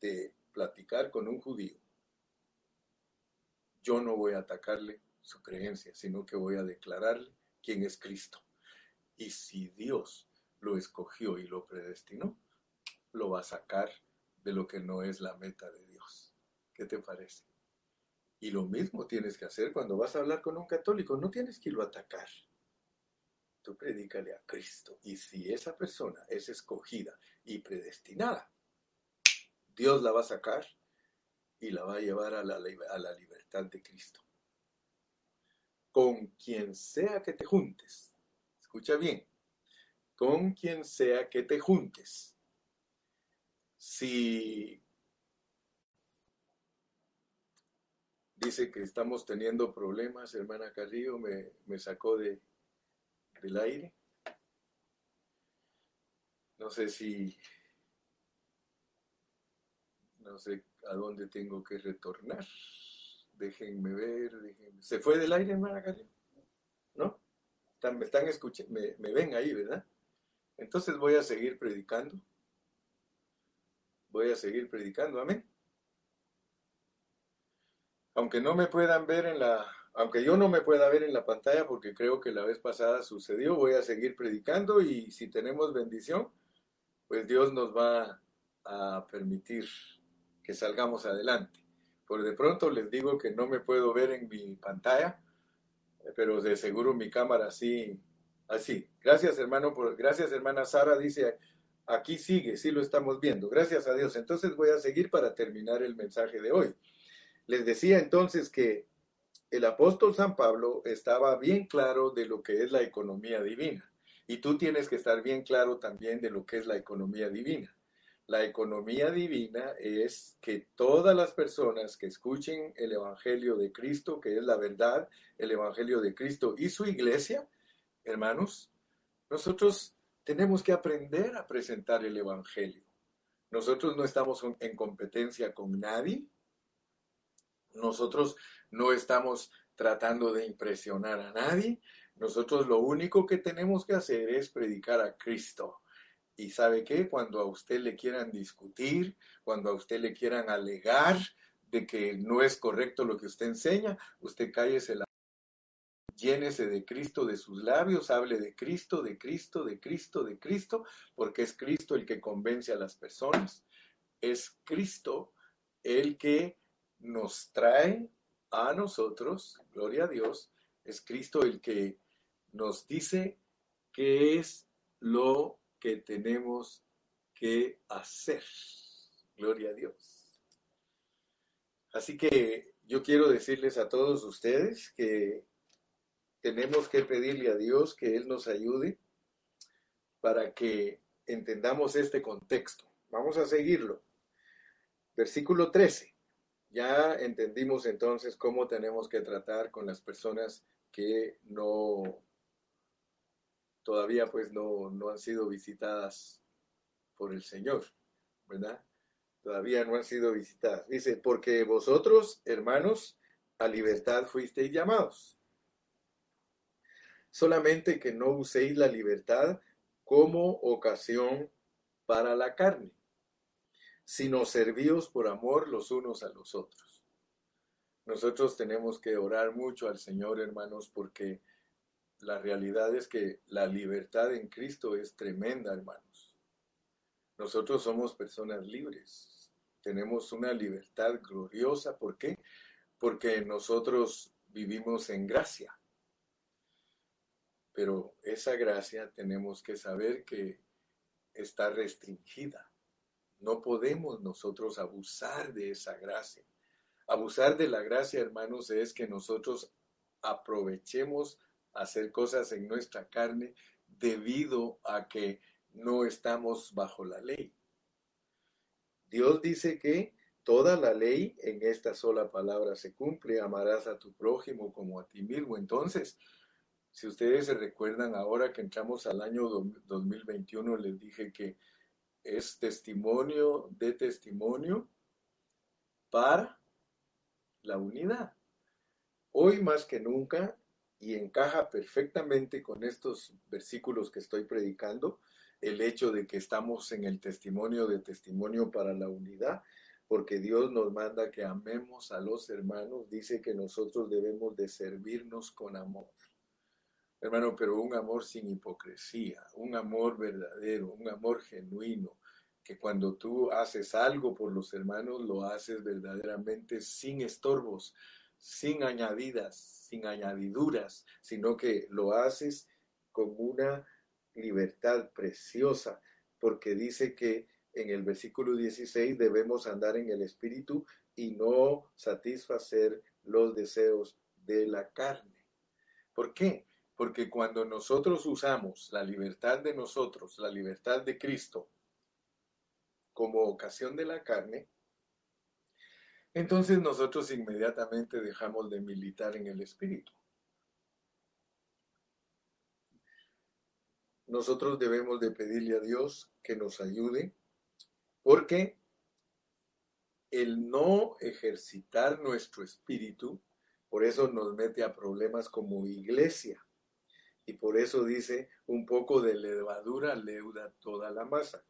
de platicar con un judío, yo no voy a atacarle su creencia, sino que voy a declararle quién es Cristo. Y si Dios lo escogió y lo predestinó, lo va a sacar de lo que no es la meta de Dios. ¿Qué te parece? Y lo mismo tienes que hacer cuando vas a hablar con un católico, no tienes que irlo a atacar. Tú predícale a Cristo. Y si esa persona es escogida y predestinada, Dios la va a sacar y la va a llevar a la, a la libertad de Cristo. Con quien sea que te juntes, escucha bien, con quien sea que te juntes, si dice que estamos teniendo problemas, hermana Carrillo me, me sacó de, del aire. No sé si, no sé a dónde tengo que retornar. Déjenme ver. ¿Se fue del aire, hermana Carrillo? ¿No? me están escuchando, me, me ven ahí, ¿verdad? Entonces voy a seguir predicando. Voy a seguir predicando, amén. Aunque no me puedan ver en la, aunque yo no me pueda ver en la pantalla porque creo que la vez pasada sucedió, voy a seguir predicando y si tenemos bendición, pues Dios nos va a permitir que salgamos adelante. Por de pronto les digo que no me puedo ver en mi pantalla, pero de seguro mi cámara sí, así. Gracias hermano, por, gracias hermana Sara, dice, aquí sigue, sí lo estamos viendo. Gracias a Dios. Entonces voy a seguir para terminar el mensaje de hoy. Les decía entonces que el apóstol San Pablo estaba bien claro de lo que es la economía divina. Y tú tienes que estar bien claro también de lo que es la economía divina. La economía divina es que todas las personas que escuchen el Evangelio de Cristo, que es la verdad, el Evangelio de Cristo y su iglesia, hermanos, nosotros tenemos que aprender a presentar el Evangelio. Nosotros no estamos en competencia con nadie. Nosotros no estamos tratando de impresionar a nadie. Nosotros lo único que tenemos que hacer es predicar a Cristo. Y sabe qué, cuando a usted le quieran discutir, cuando a usted le quieran alegar de que no es correcto lo que usted enseña, usted cállese la llénese de Cristo de sus labios, hable de Cristo, de Cristo, de Cristo, de Cristo, porque es Cristo el que convence a las personas, es Cristo el que nos trae a nosotros, gloria a Dios, es Cristo el que nos dice qué es lo que tenemos que hacer. Gloria a Dios. Así que yo quiero decirles a todos ustedes que tenemos que pedirle a Dios que Él nos ayude para que entendamos este contexto. Vamos a seguirlo. Versículo 13. Ya entendimos entonces cómo tenemos que tratar con las personas que no todavía pues no, no han sido visitadas por el Señor, ¿verdad? Todavía no han sido visitadas. Dice, porque vosotros, hermanos, a libertad fuisteis llamados. Solamente que no uséis la libertad como ocasión para la carne, sino servíos por amor los unos a los otros. Nosotros tenemos que orar mucho al Señor, hermanos, porque la realidad es que la libertad en Cristo es tremenda, hermanos. Nosotros somos personas libres. Tenemos una libertad gloriosa. ¿Por qué? Porque nosotros vivimos en gracia. Pero esa gracia tenemos que saber que está restringida. No podemos nosotros abusar de esa gracia. Abusar de la gracia, hermanos, es que nosotros aprovechemos hacer cosas en nuestra carne debido a que no estamos bajo la ley. Dios dice que toda la ley en esta sola palabra se cumple, amarás a tu prójimo como a ti mismo. Entonces, si ustedes se recuerdan ahora que entramos al año 2021, les dije que es testimonio de testimonio para la unidad. Hoy más que nunca, y encaja perfectamente con estos versículos que estoy predicando, el hecho de que estamos en el testimonio de testimonio para la unidad, porque Dios nos manda que amemos a los hermanos, dice que nosotros debemos de servirnos con amor. Hermano, pero un amor sin hipocresía, un amor verdadero, un amor genuino, que cuando tú haces algo por los hermanos, lo haces verdaderamente sin estorbos, sin añadidas, sin añadiduras, sino que lo haces con una libertad preciosa, porque dice que en el versículo 16 debemos andar en el Espíritu y no satisfacer los deseos de la carne. ¿Por qué? Porque cuando nosotros usamos la libertad de nosotros, la libertad de Cristo, como ocasión de la carne, entonces nosotros inmediatamente dejamos de militar en el espíritu. Nosotros debemos de pedirle a Dios que nos ayude porque el no ejercitar nuestro espíritu, por eso nos mete a problemas como iglesia. Y por eso dice, un poco de levadura leuda toda la masa.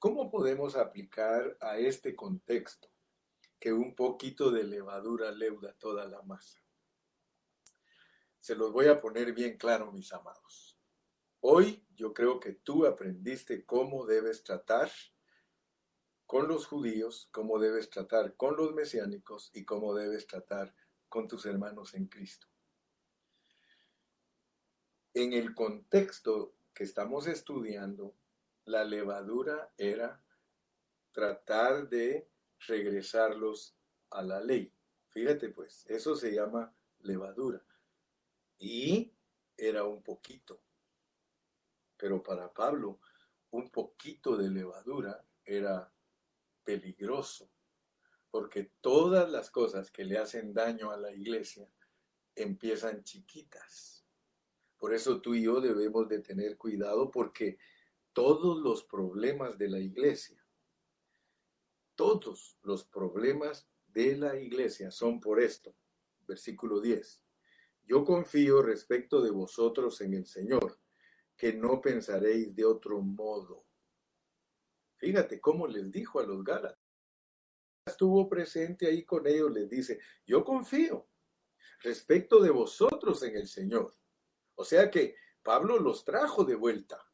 ¿Cómo podemos aplicar a este contexto que un poquito de levadura leuda toda la masa? Se los voy a poner bien claro, mis amados. Hoy yo creo que tú aprendiste cómo debes tratar con los judíos, cómo debes tratar con los mesiánicos y cómo debes tratar con tus hermanos en Cristo en el contexto que estamos estudiando, la levadura era tratar de regresarlos a la ley. Fíjate pues, eso se llama levadura. Y era un poquito. Pero para Pablo, un poquito de levadura era peligroso, porque todas las cosas que le hacen daño a la iglesia empiezan chiquitas por eso tú y yo debemos de tener cuidado porque todos los problemas de la iglesia, todos los problemas de la iglesia son por esto. Versículo 10. Yo confío respecto de vosotros en el Señor, que no pensaréis de otro modo. Fíjate cómo les dijo a los Gálatas. Estuvo presente ahí con ellos, les dice, yo confío respecto de vosotros en el Señor o sea que Pablo los trajo de vuelta.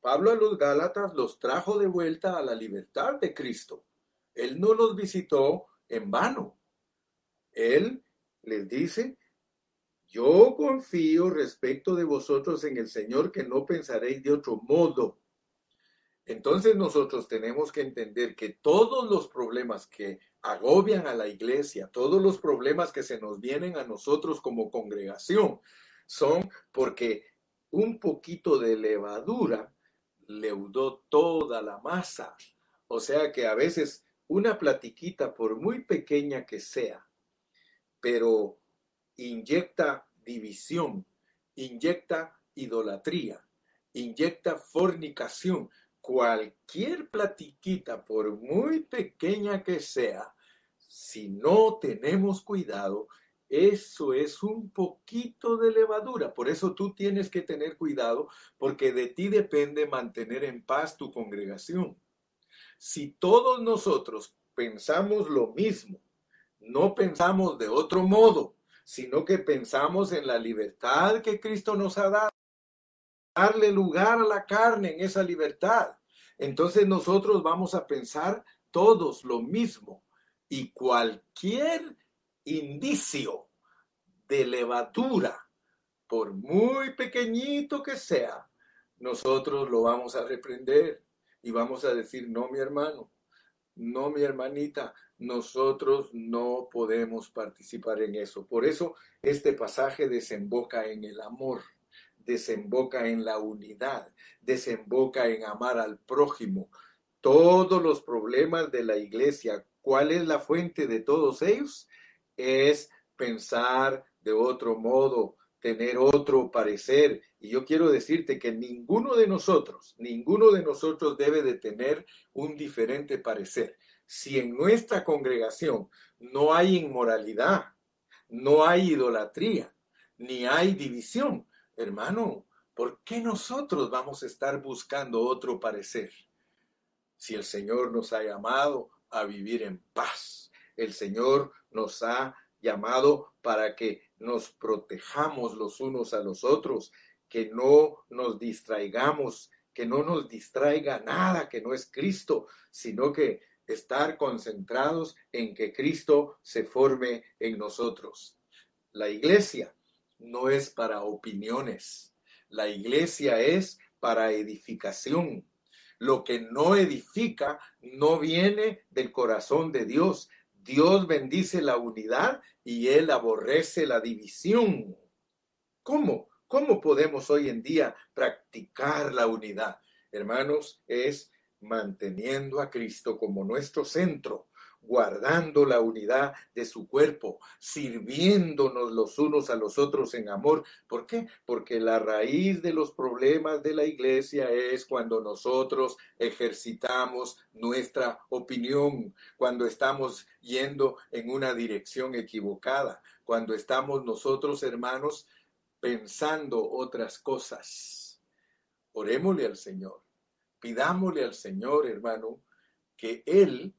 Pablo a los Gálatas los trajo de vuelta a la libertad de Cristo. Él no los visitó en vano. Él les dice, yo confío respecto de vosotros en el Señor que no pensaréis de otro modo. Entonces nosotros tenemos que entender que todos los problemas que agobian a la iglesia, todos los problemas que se nos vienen a nosotros como congregación, son porque un poquito de levadura leudó toda la masa. O sea que a veces una platiquita, por muy pequeña que sea, pero inyecta división, inyecta idolatría, inyecta fornicación. Cualquier platiquita, por muy pequeña que sea, si no tenemos cuidado, eso es un poquito de levadura. Por eso tú tienes que tener cuidado porque de ti depende mantener en paz tu congregación. Si todos nosotros pensamos lo mismo, no pensamos de otro modo, sino que pensamos en la libertad que Cristo nos ha dado, darle lugar a la carne en esa libertad. Entonces nosotros vamos a pensar todos lo mismo y cualquier indicio de levadura, por muy pequeñito que sea, nosotros lo vamos a reprender y vamos a decir, no mi hermano, no mi hermanita, nosotros no podemos participar en eso. Por eso este pasaje desemboca en el amor, desemboca en la unidad, desemboca en amar al prójimo. Todos los problemas de la iglesia, ¿cuál es la fuente de todos ellos? Es pensar de otro modo, tener otro parecer. Y yo quiero decirte que ninguno de nosotros, ninguno de nosotros debe de tener un diferente parecer. Si en nuestra congregación no hay inmoralidad, no hay idolatría, ni hay división, hermano, ¿por qué nosotros vamos a estar buscando otro parecer? Si el Señor nos ha llamado a vivir en paz, el Señor nos ha llamado para que nos protejamos los unos a los otros, que no nos distraigamos, que no nos distraiga nada que no es Cristo, sino que estar concentrados en que Cristo se forme en nosotros. La iglesia no es para opiniones, la iglesia es para edificación. Lo que no edifica no viene del corazón de Dios, Dios bendice la unidad y Él aborrece la división. ¿Cómo? ¿Cómo podemos hoy en día practicar la unidad? Hermanos, es manteniendo a Cristo como nuestro centro, guardando la unidad de su cuerpo, sirviéndonos los unos a los otros en amor. ¿Por qué? Porque la raíz de los problemas de la iglesia es cuando nosotros ejercitamos nuestra opinión, cuando estamos yendo en una dirección equivocada, cuando estamos nosotros, hermanos, pensando otras cosas. Orémosle al Señor, pidámosle al Señor, hermano, que Él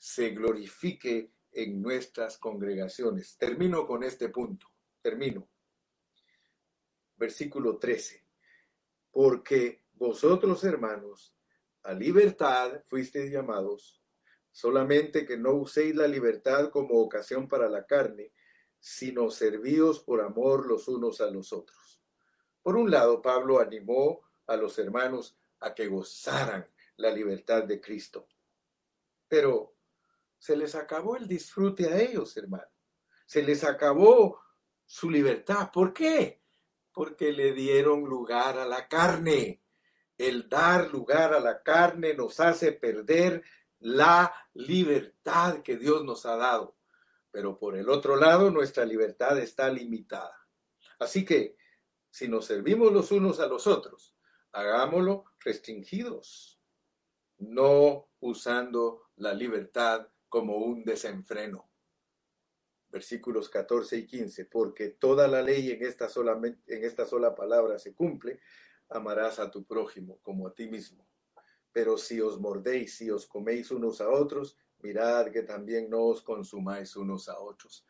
se glorifique en nuestras congregaciones. Termino con este punto. Termino. Versículo 13. Porque vosotros, hermanos, a libertad fuisteis llamados, solamente que no uséis la libertad como ocasión para la carne, sino servíos por amor los unos a los otros. Por un lado, Pablo animó a los hermanos a que gozaran la libertad de Cristo. Pero se les acabó el disfrute a ellos, hermano. Se les acabó su libertad. ¿Por qué? Porque le dieron lugar a la carne. El dar lugar a la carne nos hace perder la libertad que Dios nos ha dado. Pero por el otro lado, nuestra libertad está limitada. Así que, si nos servimos los unos a los otros, hagámoslo restringidos, no usando la libertad como un desenfreno. Versículos 14 y 15, porque toda la ley en esta, en esta sola palabra se cumple, amarás a tu prójimo como a ti mismo. Pero si os mordéis, si os coméis unos a otros, mirad que también no os consumáis unos a otros.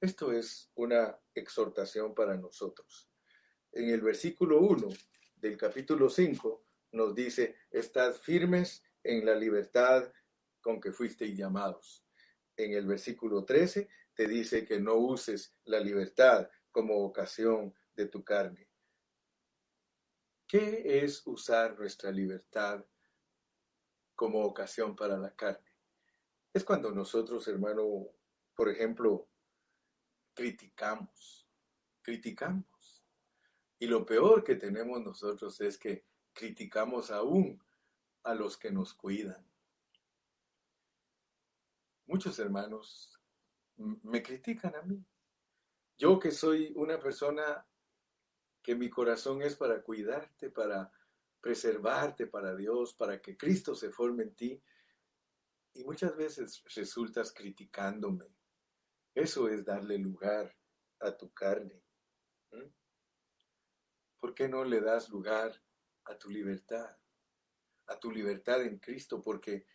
Esto es una exhortación para nosotros. En el versículo 1 del capítulo 5 nos dice, estad firmes en la libertad con que fuisteis llamados. En el versículo 13 te dice que no uses la libertad como ocasión de tu carne. ¿Qué es usar nuestra libertad como ocasión para la carne. Es cuando nosotros, hermano, por ejemplo, criticamos, criticamos. Y lo peor que tenemos nosotros es que criticamos aún a los que nos cuidan. Muchos hermanos me critican a mí. Yo que soy una persona que mi corazón es para cuidarte, para preservarte para Dios, para que Cristo se forme en ti. Y muchas veces resultas criticándome. Eso es darle lugar a tu carne. ¿Por qué no le das lugar a tu libertad? A tu libertad en Cristo, porque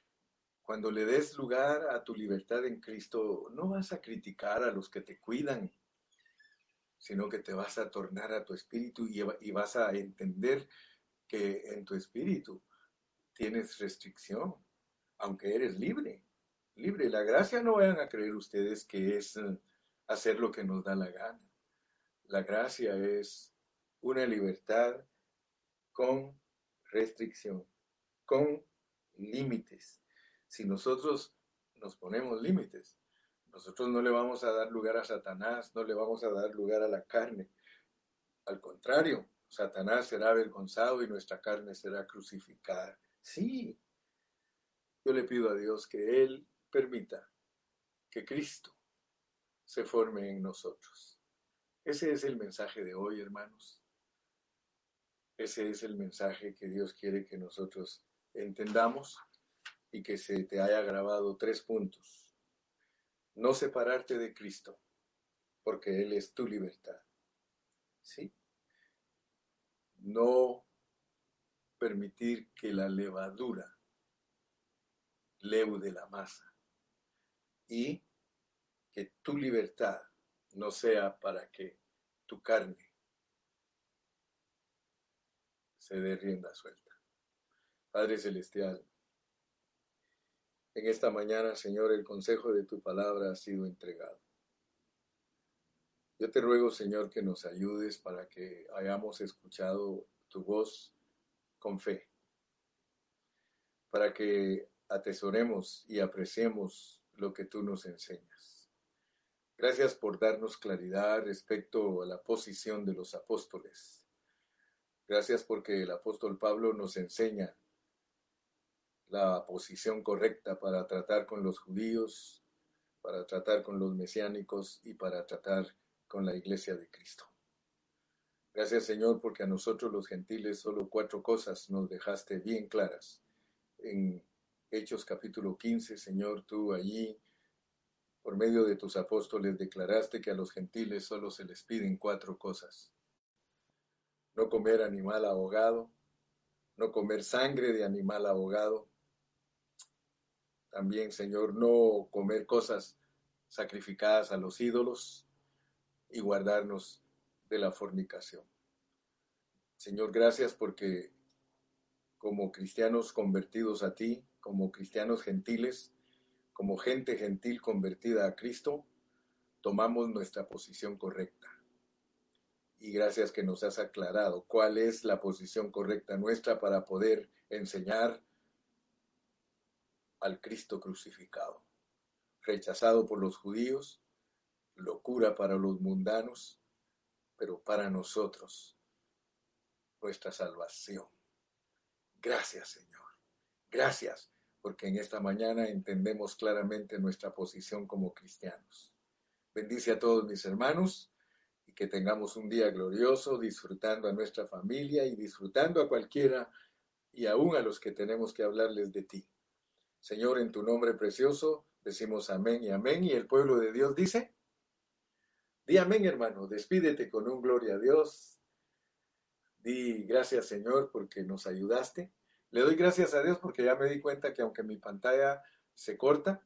cuando le des lugar a tu libertad en Cristo, no vas a criticar a los que te cuidan, sino que te vas a tornar a tu espíritu y, vas a entender que en tu espíritu tienes restricción, aunque eres libre. Libre. La gracia no vayan a creer ustedes que es eh, hacer lo que nos da la gana. La gracia es una libertad con restricción, con límites. Si nosotros nos ponemos límites, nosotros no le vamos a dar lugar a Satanás, no le vamos a dar lugar a la carne. Al contrario, Satanás será avergonzado y nuestra carne será crucificada. Sí, yo le pido a Dios que Él permita que Cristo se forme en nosotros. Ese es el mensaje de hoy, hermanos. Ese es el mensaje que Dios quiere que nosotros entendamos y que se te haya grabado tres puntos no separarte de Cristo, porque Él es tu libertad. ¿Sí? No permitir que la levadura leude la masa y que tu libertad no sea para que tu carne se dé rienda suelta. Padre Celestial, en esta mañana, Señor, el consejo de tu palabra ha sido entregado. Yo te ruego, Señor, que nos ayudes para que hayamos escuchado tu voz con fe, para que atesoremos y apreciemos lo que tú nos enseñas. Gracias por darnos claridad respecto a la posición de los apóstoles. Gracias porque el apóstol Pablo nos enseña la posición correcta para tratar con los judíos, para tratar con los mesiánicos y para tratar con la iglesia de Cristo. Gracias Señor porque a nosotros los gentiles solo cuatro cosas nos dejaste bien claras. En Hechos capítulo 15, Señor, tú allí, por medio de tus apóstoles, declaraste que a los gentiles solo se les piden cuatro cosas. No comer animal ahogado, no comer sangre de animal ahogado, también, Señor, no comer cosas sacrificadas a los ídolos y guardarnos de la fornicación. Señor, gracias porque como cristianos convertidos a ti, como cristianos gentiles, como gente gentil convertida a Cristo, tomamos nuestra posición correcta. Y gracias que nos has aclarado cuál es la posición correcta nuestra para poder enseñar al Cristo crucificado, rechazado por los judíos, locura para los mundanos, pero para nosotros, nuestra salvación. Gracias, Señor. Gracias, porque en esta mañana entendemos claramente nuestra posición como cristianos. Bendice a todos mis hermanos y que tengamos un día glorioso disfrutando a nuestra familia y disfrutando a cualquiera y aún a los que tenemos que hablarles de ti. Señor, en tu nombre precioso, decimos amén y amén. Y el pueblo de Dios dice, di amén, hermano, despídete con un gloria a Dios. Di gracias, Señor, porque nos ayudaste. Le doy gracias a Dios porque ya me di cuenta que aunque mi pantalla se corta,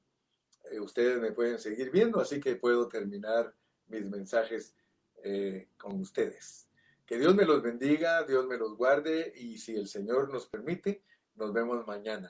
eh, ustedes me pueden seguir viendo, así que puedo terminar mis mensajes eh, con ustedes. Que Dios me los bendiga, Dios me los guarde y si el Señor nos permite, nos vemos mañana